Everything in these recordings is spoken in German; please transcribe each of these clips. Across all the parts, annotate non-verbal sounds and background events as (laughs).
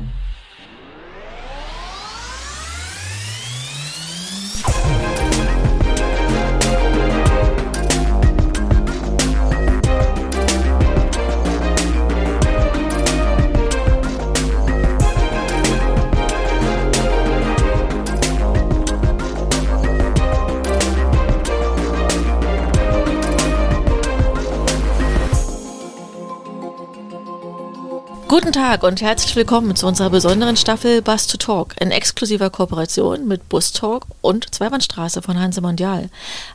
down. Guten Tag und herzlich willkommen zu unserer besonderen Staffel Bus to Talk in exklusiver Kooperation mit Bus Talk und Zweibahnstraße von Hanse Mondial.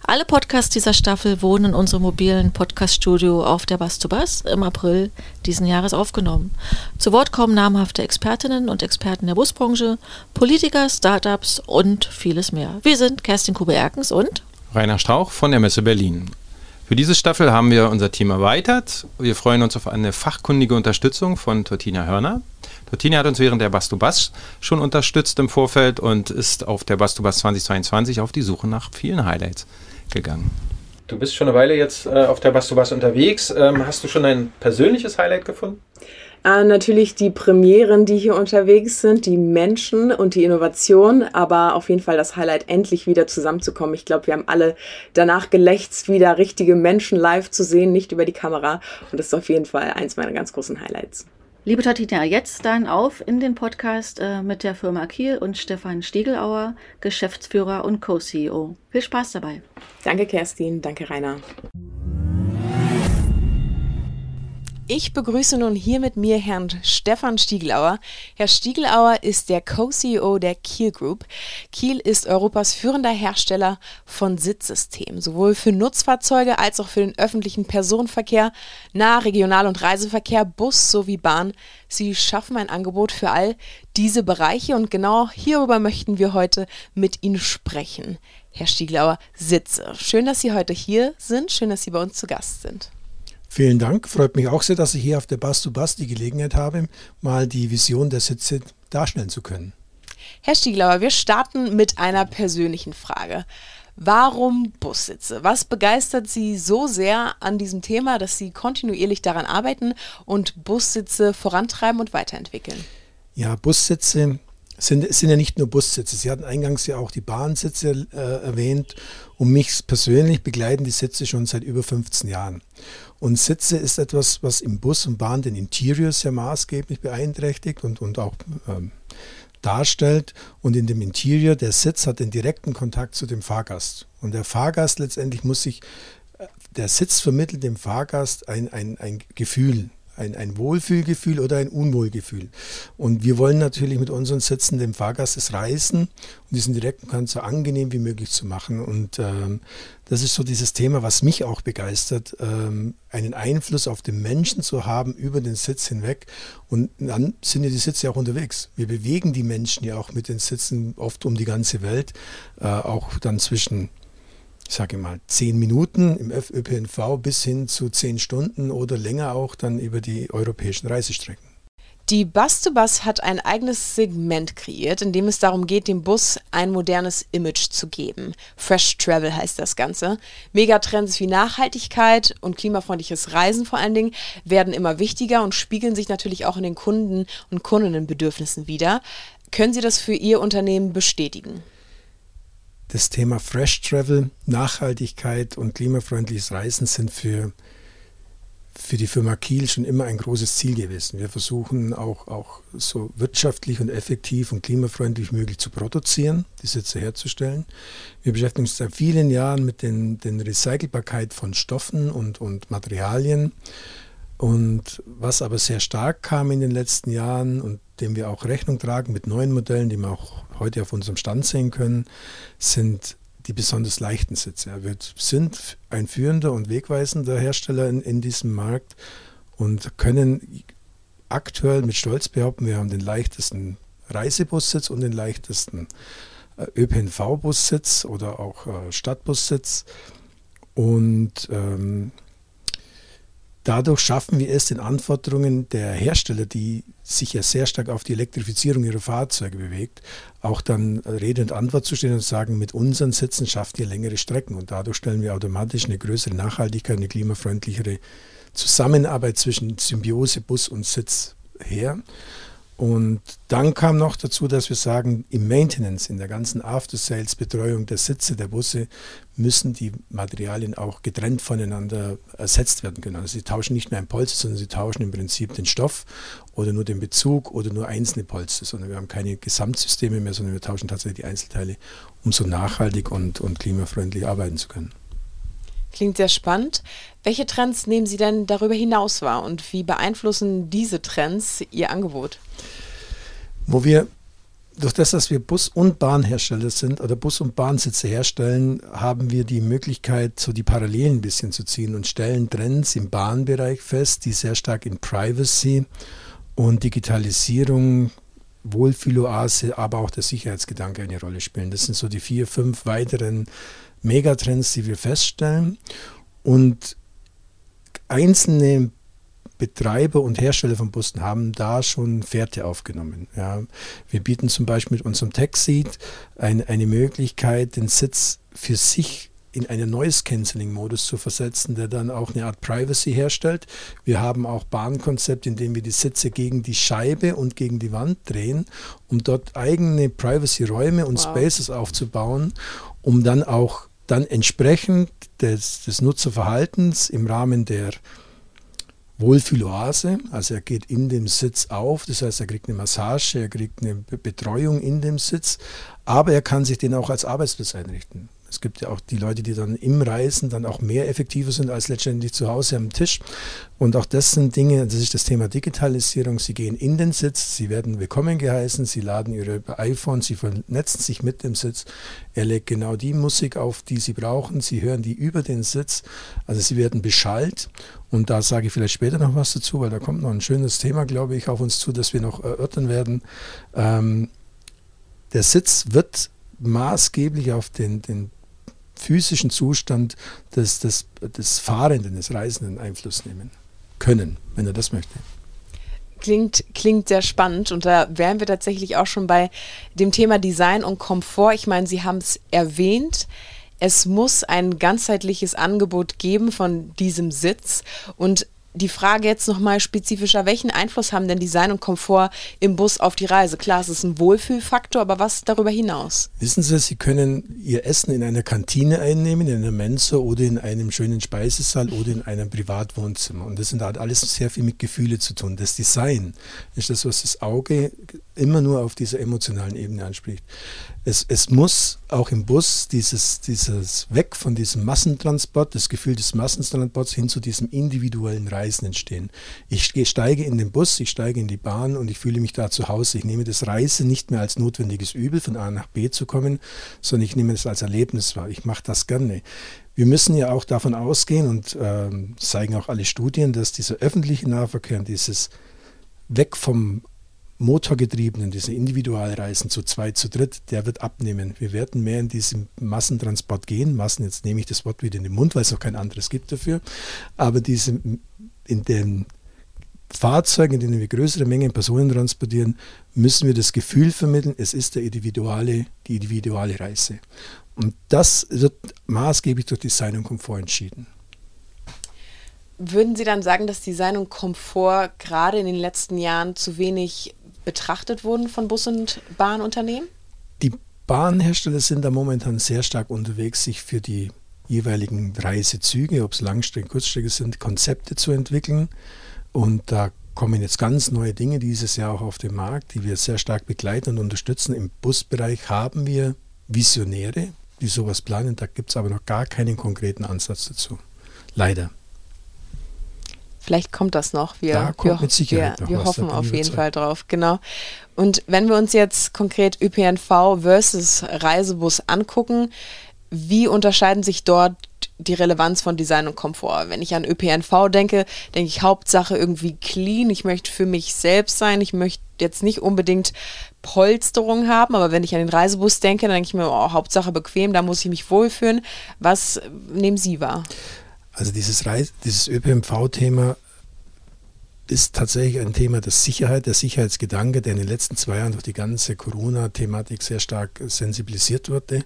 Alle Podcasts dieser Staffel wurden in unserem mobilen Podcaststudio auf der Bus to Bus im April diesen Jahres aufgenommen. Zu Wort kommen namhafte Expertinnen und Experten der Busbranche, Politiker, Startups und vieles mehr. Wir sind Kerstin Kube-Erkens und Rainer Strauch von der Messe Berlin. Für diese Staffel haben wir unser Team erweitert. Wir freuen uns auf eine fachkundige Unterstützung von Tortina Hörner. Tortina hat uns während der Bastubas schon unterstützt im Vorfeld und ist auf der Bastubas 2022 auf die Suche nach vielen Highlights gegangen. Du bist schon eine Weile jetzt äh, auf der Bastubas unterwegs. Ähm, hast du schon ein persönliches Highlight gefunden? Äh, natürlich die Premieren, die hier unterwegs sind, die Menschen und die Innovation, aber auf jeden Fall das Highlight, endlich wieder zusammenzukommen. Ich glaube, wir haben alle danach gelächzt, wieder richtige Menschen live zu sehen, nicht über die Kamera. Und das ist auf jeden Fall eins meiner ganz großen Highlights. Liebe Tatina, jetzt dann auf in den Podcast äh, mit der Firma Kiel und Stefan Stiegelauer, Geschäftsführer und Co-CEO. Viel Spaß dabei. Danke, Kerstin. Danke, Rainer. Ich begrüße nun hier mit mir Herrn Stefan Stiegelauer. Herr Stiegelauer ist der Co-CEO der Kiel Group. Kiel ist Europas führender Hersteller von Sitzsystemen, sowohl für Nutzfahrzeuge als auch für den öffentlichen Personenverkehr, Nah-, Regional- und Reiseverkehr, Bus sowie Bahn. Sie schaffen ein Angebot für all diese Bereiche und genau hierüber möchten wir heute mit Ihnen sprechen. Herr Stiegelauer, Sitze. Schön, dass Sie heute hier sind. Schön, dass Sie bei uns zu Gast sind. Vielen Dank. Freut mich auch sehr, dass ich hier auf der Bus to Bus die Gelegenheit habe, mal die Vision der Sitze darstellen zu können. Herr Stieglauer, wir starten mit einer persönlichen Frage. Warum Bussitze? Was begeistert Sie so sehr an diesem Thema, dass Sie kontinuierlich daran arbeiten und Bussitze vorantreiben und weiterentwickeln? Ja, Bussitze sind, sind ja nicht nur Bussitze. Sie hatten eingangs ja auch die Bahnsitze äh, erwähnt. Und mich persönlich begleiten die Sitze schon seit über 15 Jahren. Und Sitze ist etwas, was im Bus und Bahn den Interior sehr maßgeblich beeinträchtigt und, und auch ähm, darstellt. Und in dem Interior, der Sitz hat den direkten Kontakt zu dem Fahrgast. Und der Fahrgast letztendlich muss sich, äh, der Sitz vermittelt dem Fahrgast ein, ein, ein Gefühl, ein, ein Wohlfühlgefühl oder ein Unwohlgefühl. Und wir wollen natürlich mit unseren Sitzen dem Fahrgast das Reisen und diesen direkten Kontakt so angenehm wie möglich zu machen. Und ähm, das ist so dieses Thema, was mich auch begeistert, ähm, einen Einfluss auf den Menschen zu haben über den Sitz hinweg. Und dann sind ja die Sitze auch unterwegs. Wir bewegen die Menschen ja auch mit den Sitzen oft um die ganze Welt, äh, auch dann zwischen ich sage mal, zehn Minuten im ÖPNV bis hin zu zehn Stunden oder länger auch dann über die europäischen Reisestrecken. Die Bus-to-Bus hat ein eigenes Segment kreiert, in dem es darum geht, dem Bus ein modernes Image zu geben. Fresh Travel heißt das Ganze. Megatrends wie Nachhaltigkeit und klimafreundliches Reisen vor allen Dingen werden immer wichtiger und spiegeln sich natürlich auch in den Kunden- und Kundinnenbedürfnissen wider. Können Sie das für Ihr Unternehmen bestätigen? Das Thema Fresh Travel, Nachhaltigkeit und klimafreundliches Reisen sind für, für die Firma Kiel schon immer ein großes Ziel gewesen. Wir versuchen auch, auch so wirtschaftlich und effektiv und klimafreundlich möglich zu produzieren, die Sitze herzustellen. Wir beschäftigen uns seit vielen Jahren mit den, den Recycelbarkeit von Stoffen und, und Materialien. Und was aber sehr stark kam in den letzten Jahren und dem wir auch Rechnung tragen mit neuen Modellen, die wir auch heute auf unserem Stand sehen können, sind die besonders leichten Sitze. Wir sind ein führender und wegweisender Hersteller in, in diesem Markt und können aktuell mit Stolz behaupten, wir haben den leichtesten Reisebussitz und den leichtesten äh, ÖPNV-Bussitz oder auch äh, Stadtbussitz. Und ähm, Dadurch schaffen wir es, den Anforderungen der Hersteller, die sich ja sehr stark auf die Elektrifizierung ihrer Fahrzeuge bewegt, auch dann Rede und Antwort zu stehen und sagen, mit unseren Sitzen schafft ihr längere Strecken. Und dadurch stellen wir automatisch eine größere Nachhaltigkeit, eine klimafreundlichere Zusammenarbeit zwischen Symbiose, Bus und Sitz her. Und dann kam noch dazu, dass wir sagen, im Maintenance, in der ganzen After-Sales-Betreuung der Sitze der Busse, müssen die Materialien auch getrennt voneinander ersetzt werden können. Also sie tauschen nicht mehr ein Polster, sondern sie tauschen im Prinzip den Stoff oder nur den Bezug oder nur einzelne Polster, sondern wir haben keine Gesamtsysteme mehr, sondern wir tauschen tatsächlich die Einzelteile, um so nachhaltig und, und klimafreundlich arbeiten zu können. Klingt sehr spannend. Welche Trends nehmen Sie denn darüber hinaus wahr und wie beeinflussen diese Trends Ihr Angebot? Wo wir durch das, dass wir Bus- und Bahnhersteller sind oder Bus- und Bahnsitze herstellen, haben wir die Möglichkeit, so die Parallelen ein bisschen zu ziehen und stellen Trends im Bahnbereich fest, die sehr stark in Privacy und Digitalisierung, Wohlfühloase, aber auch der Sicherheitsgedanke eine Rolle spielen. Das sind so die vier, fünf weiteren Megatrends, die wir feststellen. Und einzelne Betreiber und Hersteller von Bussen haben da schon Fährte aufgenommen. Ja. Wir bieten zum Beispiel mit unserem TechSeat ein, eine Möglichkeit, den Sitz für sich in einen Noise-Canceling-Modus zu versetzen, der dann auch eine Art Privacy herstellt. Wir haben auch Bahnkonzept, in dem wir die Sitze gegen die Scheibe und gegen die Wand drehen, um dort eigene Privacy-Räume und wow. Spaces aufzubauen, um dann auch dann entsprechend des, des Nutzerverhaltens im Rahmen der Wohlfühloase, also er geht in dem Sitz auf, das heißt, er kriegt eine Massage, er kriegt eine Betreuung in dem Sitz, aber er kann sich den auch als Arbeitsplatz einrichten. Es gibt ja auch die Leute, die dann im Reisen dann auch mehr effektiver sind als letztendlich zu Hause am Tisch. Und auch das sind Dinge, das ist das Thema Digitalisierung. Sie gehen in den Sitz, sie werden willkommen geheißen, sie laden ihre iPhone, sie vernetzen sich mit dem Sitz. Er legt genau die Musik auf, die sie brauchen. Sie hören die über den Sitz. Also sie werden beschallt. Und da sage ich vielleicht später noch was dazu, weil da kommt noch ein schönes Thema, glaube ich, auf uns zu, das wir noch erörtern werden. Ähm, der Sitz wird maßgeblich auf den, den physischen Zustand des, des, des Fahrenden, des Reisenden Einfluss nehmen können, wenn er das möchte. Klingt, klingt sehr spannend und da wären wir tatsächlich auch schon bei dem Thema Design und Komfort. Ich meine, Sie haben es erwähnt. Es muss ein ganzheitliches Angebot geben von diesem Sitz und die Frage jetzt nochmal spezifischer, welchen Einfluss haben denn Design und Komfort im Bus auf die Reise? Klar, es ist ein Wohlfühlfaktor, aber was darüber hinaus? Wissen Sie, Sie können Ihr Essen in einer Kantine einnehmen, in einer Mensa oder in einem schönen Speisesaal oder in einem Privatwohnzimmer. Und das hat alles sehr viel mit Gefühle zu tun. Das Design ist das, was das Auge immer nur auf dieser emotionalen Ebene anspricht. Es, es muss auch im Bus dieses, dieses Weg von diesem Massentransport, das Gefühl des Massentransports hin zu diesem individuellen Reisen entstehen. Ich steige in den Bus, ich steige in die Bahn und ich fühle mich da zu Hause. Ich nehme das Reisen nicht mehr als notwendiges Übel, von A nach B zu kommen, sondern ich nehme es als Erlebnis wahr. Ich mache das gerne. Wir müssen ja auch davon ausgehen und äh, zeigen auch alle Studien, dass dieser öffentliche Nahverkehr und dieses Weg vom motorgetriebenen, diese Individualreisen zu zweit, zu dritt, der wird abnehmen. Wir werden mehr in diesen Massentransport gehen. Massen, jetzt nehme ich das Wort wieder in den Mund, weil es noch kein anderes gibt dafür. Aber diese, in den Fahrzeugen, in denen wir größere Mengen Personen transportieren, müssen wir das Gefühl vermitteln, es ist der individuelle, die individuelle Reise. Und das wird maßgeblich durch Design und Komfort entschieden. Würden Sie dann sagen, dass Design und Komfort gerade in den letzten Jahren zu wenig betrachtet wurden von Bus- und Bahnunternehmen? Die Bahnhersteller sind da momentan sehr stark unterwegs, sich für die jeweiligen Reisezüge, ob es Langstrecke, Kurzstrecke sind, Konzepte zu entwickeln. Und da kommen jetzt ganz neue Dinge dieses Jahr auch auf den Markt, die wir sehr stark begleiten und unterstützen. Im Busbereich haben wir Visionäre, die sowas planen. Da gibt es aber noch gar keinen konkreten Ansatz dazu. Leider. Vielleicht kommt das noch. Wir, da kommt wir, mit Sicherheit wir, wir hoffen auf jeden Fall drauf. Genau. Und wenn wir uns jetzt konkret ÖPNV versus Reisebus angucken, wie unterscheiden sich dort die Relevanz von Design und Komfort? Wenn ich an ÖPNV denke, denke ich Hauptsache irgendwie clean. Ich möchte für mich selbst sein. Ich möchte jetzt nicht unbedingt Polsterung haben, aber wenn ich an den Reisebus denke, dann denke ich mir, oh, Hauptsache bequem, da muss ich mich wohlfühlen. Was nehmen Sie wahr? Also dieses, Reis dieses ÖPNV-Thema ist tatsächlich ein Thema der Sicherheit, der Sicherheitsgedanke, der in den letzten zwei Jahren durch die ganze Corona-Thematik sehr stark sensibilisiert wurde.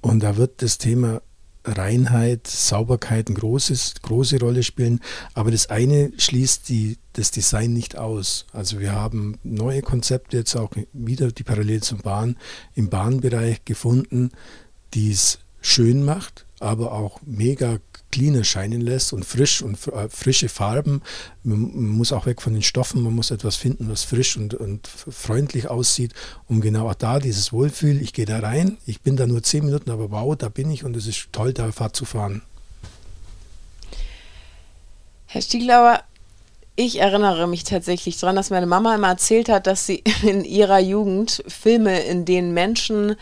Und da wird das Thema Reinheit, Sauberkeit eine großes, große Rolle spielen. Aber das eine schließt die, das Design nicht aus. Also wir haben neue Konzepte jetzt auch wieder die parallel zum Bahn im Bahnbereich gefunden, die es schön macht, aber auch mega clean erscheinen lässt und frisch und äh, frische Farben. Man, muss auch weg von den Stoffen, man muss etwas finden, was frisch und, und freundlich aussieht, um genau da dieses Wohlfühl, ich gehe da rein, ich bin da nur zehn Minuten, aber wow, da bin ich und es ist toll, da Fahrt zu fahren. Herr Stieglauer, ich erinnere mich tatsächlich daran, dass meine Mama immer erzählt hat, dass sie (laughs) in ihrer Jugend Filme, in denen Menschen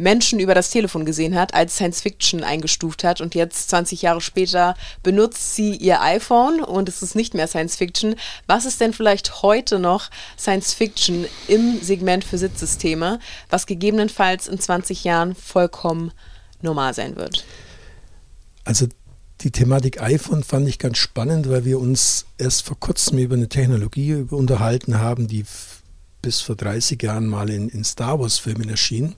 Menschen über das Telefon gesehen hat, als Science Fiction eingestuft hat und jetzt 20 Jahre später benutzt sie ihr iPhone und es ist nicht mehr Science Fiction. Was ist denn vielleicht heute noch Science Fiction im Segment für Sitzsysteme, was gegebenenfalls in 20 Jahren vollkommen normal sein wird? Also die Thematik iPhone fand ich ganz spannend, weil wir uns erst vor kurzem über eine Technologie unterhalten haben, die bis vor 30 Jahren mal in, in Star Wars-Filmen erschien.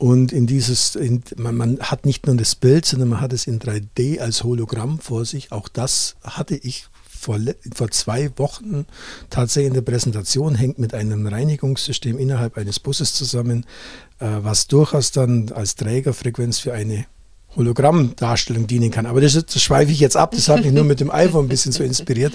Und in dieses, in, man, man, hat nicht nur das Bild, sondern man hat es in 3D als Hologramm vor sich. Auch das hatte ich vor, vor zwei Wochen tatsächlich in der Präsentation, hängt mit einem Reinigungssystem innerhalb eines Busses zusammen, äh, was durchaus dann als Trägerfrequenz für eine Hologrammdarstellung dienen kann. Aber das, das schweife ich jetzt ab, das hat mich nur mit dem iPhone ein bisschen so inspiriert.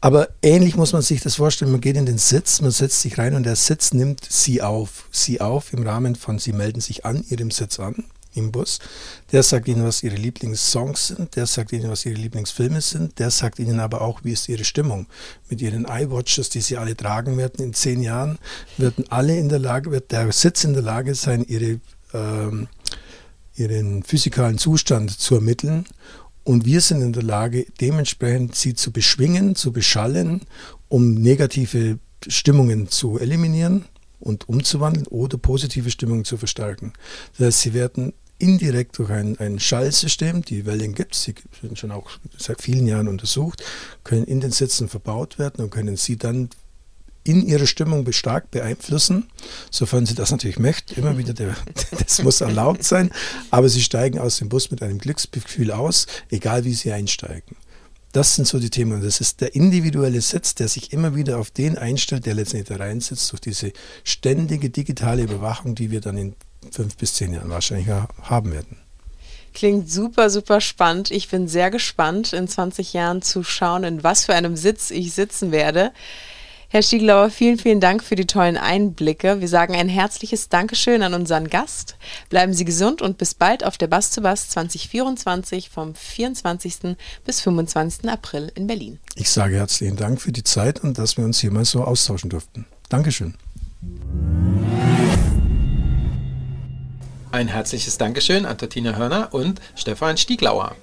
Aber ähnlich muss man sich das vorstellen, man geht in den Sitz, man setzt sich rein und der Sitz nimmt Sie auf. Sie auf im Rahmen von, Sie melden sich an Ihrem Sitz an im Bus. Der sagt Ihnen, was Ihre Lieblingssongs sind, der sagt Ihnen, was Ihre Lieblingsfilme sind, der sagt Ihnen aber auch, wie ist Ihre Stimmung. Mit Ihren iWatches, die Sie alle tragen werden in zehn Jahren, werden alle in der Lage, wird der Sitz in der Lage sein, Ihre ähm, ihren physikalen Zustand zu ermitteln. Und wir sind in der Lage, dementsprechend sie zu beschwingen, zu beschallen, um negative Stimmungen zu eliminieren und umzuwandeln oder positive Stimmungen zu verstärken. Das heißt, sie werden indirekt durch ein, ein Schallsystem, die Wellen gibt es, sie sind schon auch seit vielen Jahren untersucht, können in den Sitzen verbaut werden und können sie dann in ihrer Stimmung stark beeinflussen, sofern sie das natürlich möchten. Immer wieder, der, (laughs) das muss erlaubt sein, aber sie steigen aus dem Bus mit einem Glücksgefühl aus, egal wie sie einsteigen. Das sind so die Themen. Das ist der individuelle Sitz, der sich immer wieder auf den einstellt, der letztendlich da reinsitzt, durch diese ständige digitale Überwachung, die wir dann in fünf bis zehn Jahren wahrscheinlich haben werden. Klingt super, super spannend. Ich bin sehr gespannt, in 20 Jahren zu schauen, in was für einem Sitz ich sitzen werde. Herr Stieglauer, vielen, vielen Dank für die tollen Einblicke. Wir sagen ein herzliches Dankeschön an unseren Gast. Bleiben Sie gesund und bis bald auf der Bass zu Bass 2024 vom 24. bis 25. April in Berlin. Ich sage herzlichen Dank für die Zeit und dass wir uns hier mal so austauschen durften. Dankeschön. Ein herzliches Dankeschön an Tortina Hörner und Stefan Stieglauer.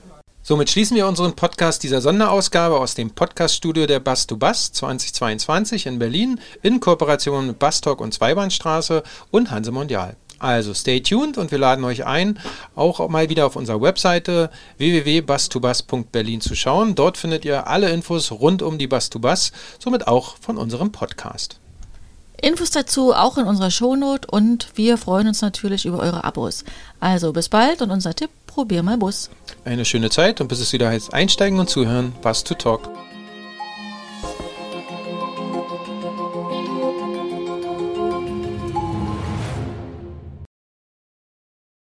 Somit schließen wir unseren Podcast dieser Sonderausgabe aus dem Podcaststudio der Bass to Bass 2022 in Berlin in Kooperation mit Basstalk und Zweibahnstraße und Hanse Mondial. Also stay tuned und wir laden euch ein, auch mal wieder auf unserer Webseite www.bass2bass.berlin zu schauen. Dort findet ihr alle Infos rund um die Bass to Bass, somit auch von unserem Podcast. Infos dazu auch in unserer Shownote und wir freuen uns natürlich über eure Abos. Also bis bald und unser Tipp, probier mal Bus. Eine schöne Zeit und bis es wieder heißt einsteigen und zuhören, Bus to Talk.